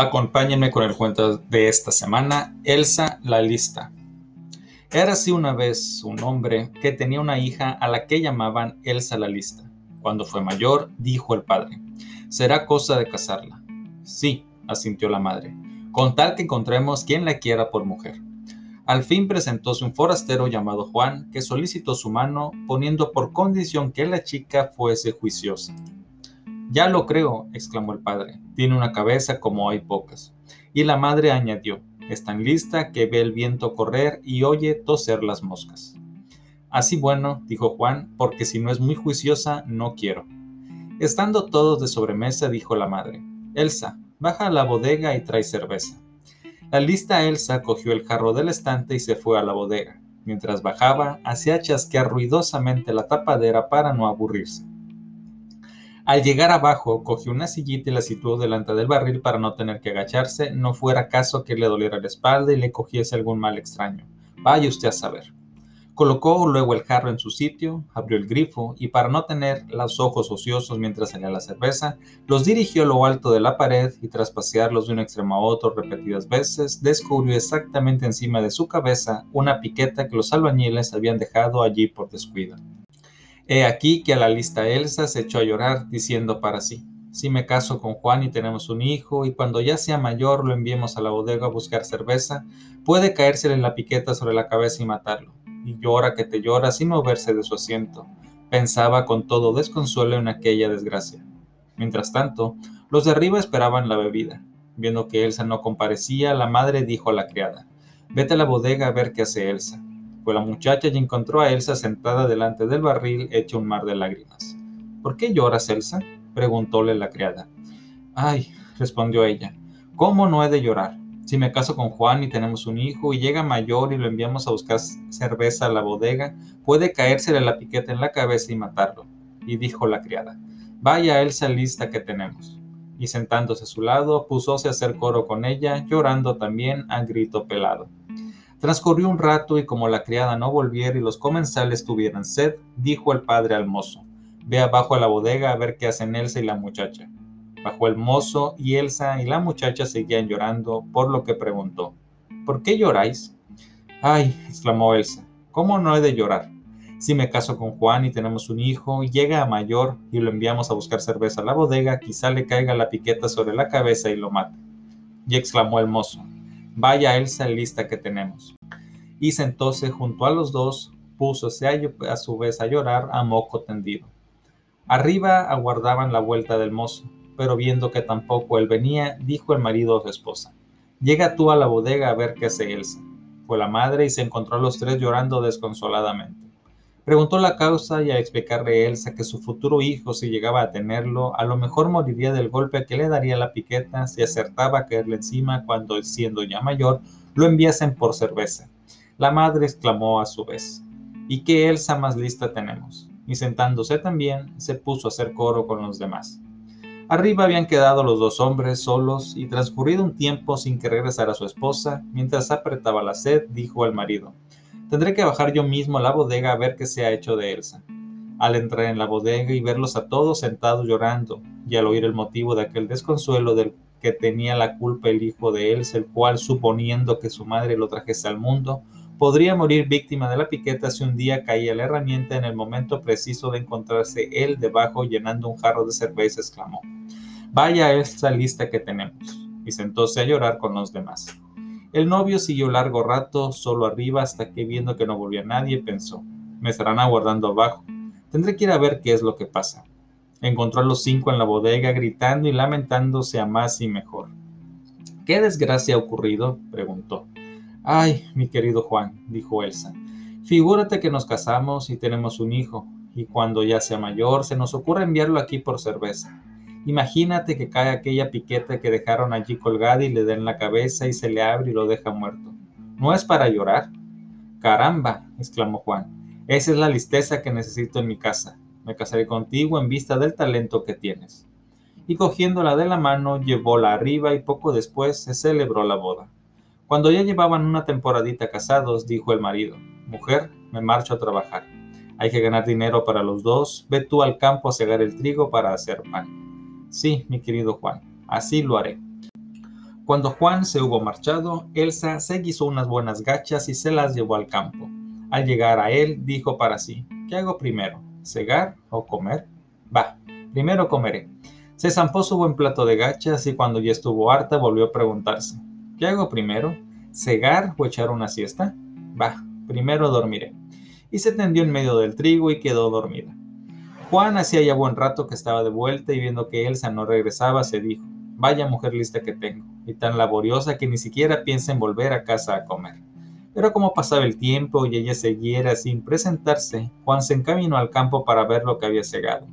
Acompáñenme con el cuento de esta semana, Elsa la Lista. Era así una vez un hombre que tenía una hija a la que llamaban Elsa la Lista. Cuando fue mayor, dijo el padre, será cosa de casarla. Sí, asintió la madre, con tal que encontremos quien la quiera por mujer. Al fin presentóse un forastero llamado Juan, que solicitó su mano, poniendo por condición que la chica fuese juiciosa. Ya lo creo, exclamó el padre. Tiene una cabeza como hay pocas. Y la madre añadió, es tan lista que ve el viento correr y oye toser las moscas. Así bueno, dijo Juan, porque si no es muy juiciosa, no quiero. Estando todos de sobremesa, dijo la madre, Elsa, baja a la bodega y trae cerveza. La lista Elsa cogió el jarro del estante y se fue a la bodega. Mientras bajaba, hacía chasquear ruidosamente la tapadera para no aburrirse. Al llegar abajo, cogió una sillita y la situó delante del barril para no tener que agacharse, no fuera caso que le doliera la espalda y le cogiese algún mal extraño. Vaya usted a saber. Colocó luego el jarro en su sitio, abrió el grifo y para no tener los ojos ociosos mientras salía la cerveza, los dirigió a lo alto de la pared y tras pasearlos de un extremo a otro repetidas veces, descubrió exactamente encima de su cabeza una piqueta que los albañiles habían dejado allí por descuido. He aquí que a la lista Elsa se echó a llorar, diciendo para sí, si me caso con Juan y tenemos un hijo, y cuando ya sea mayor lo enviemos a la bodega a buscar cerveza, puede caérsele la piqueta sobre la cabeza y matarlo. Y llora que te llora sin moverse de su asiento. Pensaba con todo desconsuelo en aquella desgracia. Mientras tanto, los de arriba esperaban la bebida. Viendo que Elsa no comparecía, la madre dijo a la criada, Vete a la bodega a ver qué hace Elsa. Fue la muchacha y encontró a Elsa sentada delante del barril hecha un mar de lágrimas. ¿Por qué lloras, Elsa? preguntóle la criada. Ay, respondió ella, ¿cómo no he de llorar? Si me caso con Juan y tenemos un hijo y llega mayor y lo enviamos a buscar cerveza a la bodega, puede caérsele la piqueta en la cabeza y matarlo. Y dijo la criada, vaya Elsa lista que tenemos. Y sentándose a su lado, púsose a hacer coro con ella, llorando también a grito pelado. Transcurrió un rato y como la criada no volviera y los comensales tuvieran sed, dijo el padre al mozo, ve abajo a la bodega a ver qué hacen Elsa y la muchacha. Bajó el mozo y Elsa y la muchacha seguían llorando, por lo que preguntó, ¿por qué lloráis? Ay, exclamó Elsa, ¿cómo no he de llorar? Si me caso con Juan y tenemos un hijo, llega a mayor y lo enviamos a buscar cerveza a la bodega, quizá le caiga la piqueta sobre la cabeza y lo mate. Y exclamó el mozo, Vaya Elsa lista que tenemos. Y sentóse junto a los dos, púsose a, a su vez a llorar a moco tendido. Arriba aguardaban la vuelta del mozo, pero viendo que tampoco él venía, dijo el marido a su esposa, Llega tú a la bodega a ver qué hace Elsa. Fue la madre y se encontró a los tres llorando desconsoladamente. Preguntó la causa y a explicarle Elsa que su futuro hijo, si llegaba a tenerlo, a lo mejor moriría del golpe que le daría la piqueta si acertaba a caerle encima cuando, siendo ya mayor, lo enviasen por cerveza. La madre exclamó a su vez, ¿y qué Elsa más lista tenemos? Y sentándose también, se puso a hacer coro con los demás. Arriba habían quedado los dos hombres solos y transcurrido un tiempo sin que regresara su esposa, mientras apretaba la sed, dijo al marido, Tendré que bajar yo mismo a la bodega a ver qué se ha hecho de Elsa. Al entrar en la bodega y verlos a todos sentados llorando, y al oír el motivo de aquel desconsuelo del que tenía la culpa el hijo de Elsa, el cual, suponiendo que su madre lo trajese al mundo, podría morir víctima de la piqueta si un día caía la herramienta en el momento preciso de encontrarse él debajo llenando un jarro de cerveza, exclamó, Vaya esta lista que tenemos, y sentóse a llorar con los demás. El novio siguió largo rato solo arriba hasta que viendo que no volvía nadie pensó, me estarán aguardando abajo, tendré que ir a ver qué es lo que pasa. Encontró a los cinco en la bodega gritando y lamentándose a más y mejor. ¿Qué desgracia ha ocurrido? preguntó. Ay, mi querido Juan, dijo Elsa, Figúrate que nos casamos y tenemos un hijo, y cuando ya sea mayor se nos ocurre enviarlo aquí por cerveza. Imagínate que cae aquella piqueta que dejaron allí colgada y le den la cabeza y se le abre y lo deja muerto. ¿No es para llorar? Caramba, exclamó Juan, esa es la listeza que necesito en mi casa. Me casaré contigo en vista del talento que tienes. Y cogiéndola de la mano, llevóla arriba y poco después se celebró la boda. Cuando ya llevaban una temporadita casados, dijo el marido, Mujer, me marcho a trabajar. Hay que ganar dinero para los dos. Ve tú al campo a cegar el trigo para hacer pan. Sí, mi querido Juan, así lo haré. Cuando Juan se hubo marchado, Elsa se guisó unas buenas gachas y se las llevó al campo. Al llegar a él, dijo para sí, ¿qué hago primero? ¿Cegar o comer? Va, primero comeré. Se zampó su buen plato de gachas y cuando ya estuvo harta volvió a preguntarse, ¿qué hago primero? ¿Cegar o echar una siesta? Va, primero dormiré. Y se tendió en medio del trigo y quedó dormida. Juan hacía ya buen rato que estaba de vuelta y viendo que Elsa no regresaba, se dijo, vaya mujer lista que tengo, y tan laboriosa que ni siquiera piensa en volver a casa a comer. Pero como pasaba el tiempo y ella siguiera sin presentarse, Juan se encaminó al campo para ver lo que había cegado.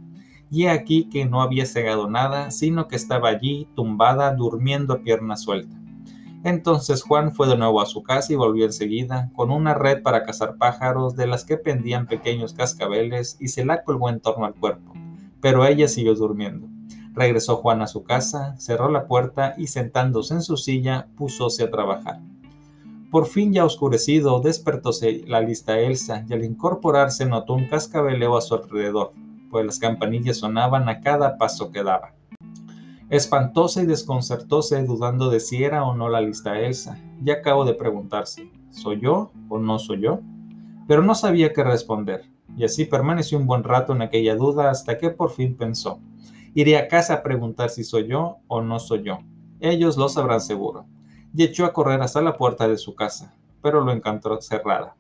Y he aquí que no había cegado nada, sino que estaba allí, tumbada, durmiendo a pierna suelta. Entonces Juan fue de nuevo a su casa y volvió enseguida, con una red para cazar pájaros de las que pendían pequeños cascabeles y se la colgó en torno al cuerpo. Pero ella siguió durmiendo. Regresó Juan a su casa, cerró la puerta y sentándose en su silla, púsose a trabajar. Por fin ya oscurecido, despertóse la lista Elsa y al incorporarse notó un cascabeleo a su alrededor, pues las campanillas sonaban a cada paso que daba. Espantóse y desconcertóse dudando de si era o no la lista Elsa, y acabó de preguntarse, ¿soy yo o no soy yo? Pero no sabía qué responder, y así permaneció un buen rato en aquella duda hasta que por fin pensó, iré a casa a preguntar si soy yo o no soy yo. Ellos lo sabrán seguro. Y echó a correr hasta la puerta de su casa, pero lo encontró cerrada.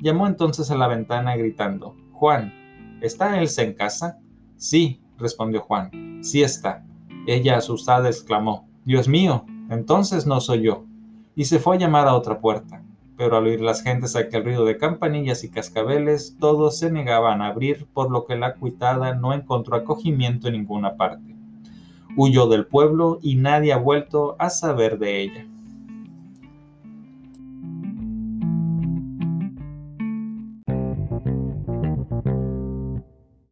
Llamó entonces a la ventana gritando, Juan, ¿está Elsa en casa? Sí, respondió Juan, sí está. Ella asustada exclamó, Dios mío, entonces no soy yo. Y se fue a llamar a otra puerta. Pero al oír las gentes aquel ruido de campanillas y cascabeles, todos se negaban a abrir, por lo que la cuitada no encontró acogimiento en ninguna parte. Huyó del pueblo y nadie ha vuelto a saber de ella.